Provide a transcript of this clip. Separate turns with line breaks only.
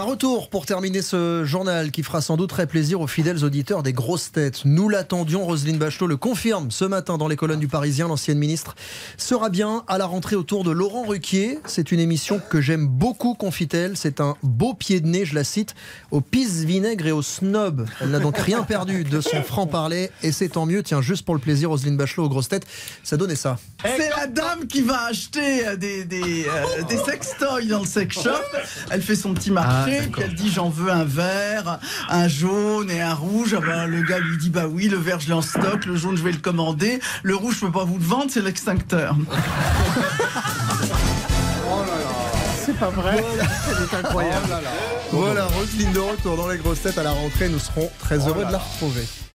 Un retour pour terminer ce journal qui fera sans doute très plaisir aux fidèles auditeurs des grosses têtes. Nous l'attendions, Roselyne Bachelot le confirme ce matin dans les colonnes du Parisien. L'ancienne ministre sera bien à la rentrée autour de Laurent Ruquier. C'est une émission que j'aime beaucoup, confie-t-elle. C'est un beau pied de nez, je la cite, au pisse vinaigre et au snob. Elle n'a donc rien perdu de son franc-parler et c'est tant mieux. Tiens, juste pour le plaisir, Roselyne Bachelot aux grosses têtes, ça donnait ça.
C'est la dame qui va acheter euh, des, des, euh, sextoys dans le sex shop. Elle fait son petit marché, puis elle dit j'en veux un vert, un jaune et un rouge. Ah ben, le gars lui dit bah oui, le vert je l'ai en stock, le jaune je vais le commander, le rouge je peux pas vous le vendre, c'est l'extincteur.
C'est pas vrai. C'est incroyable.
Voilà, Roselyne de retour dans les grosses têtes à la rentrée. Nous serons très heureux de la retrouver.